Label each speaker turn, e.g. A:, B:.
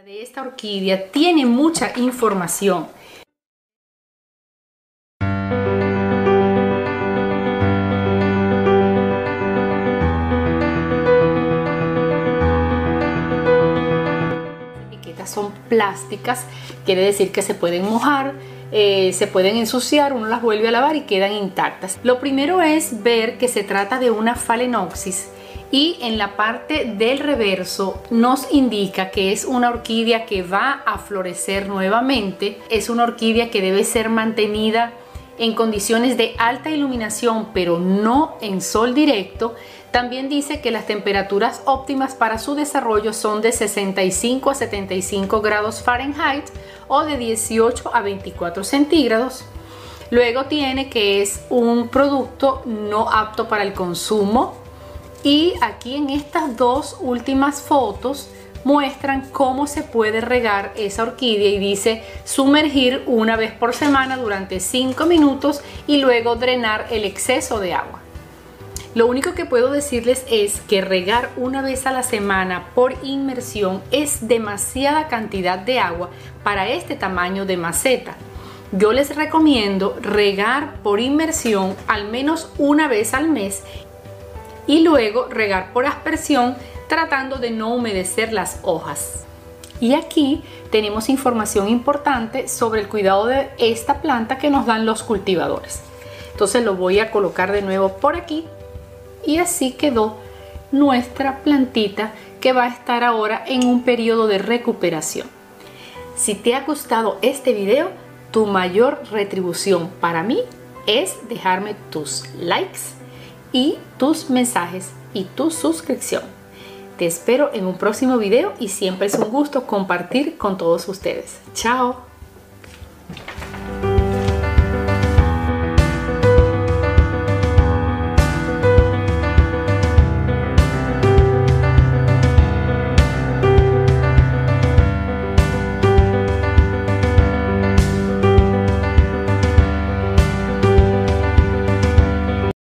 A: de esta orquídea tiene mucha información. Etiquetas son plásticas, quiere decir que se pueden mojar, eh, se pueden ensuciar, uno las vuelve a lavar y quedan intactas. Lo primero es ver que se trata de una phalaenopsis y en la parte del reverso nos indica que es una orquídea que va a florecer nuevamente, es una orquídea que debe ser mantenida en condiciones de alta iluminación pero no en sol directo. También dice que las temperaturas óptimas para su desarrollo son de 65 a 75 grados Fahrenheit o de 18 a 24 centígrados. Luego tiene que es un producto no apto para el consumo y aquí en estas dos últimas fotos muestran cómo se puede regar esa orquídea y dice sumergir una vez por semana durante 5 minutos y luego drenar el exceso de agua. Lo único que puedo decirles es que regar una vez a la semana por inmersión es demasiada cantidad de agua para este tamaño de maceta. Yo les recomiendo regar por inmersión al menos una vez al mes y luego regar por aspersión tratando de no humedecer las hojas. Y aquí tenemos información importante sobre el cuidado de esta planta que nos dan los cultivadores. Entonces lo voy a colocar de nuevo por aquí y así quedó nuestra plantita que va a estar ahora en un periodo de recuperación. Si te ha gustado este video, tu mayor retribución para mí es dejarme tus likes y tus mensajes y tu suscripción. Te espero en un próximo video y siempre es un gusto compartir con todos ustedes. Chao.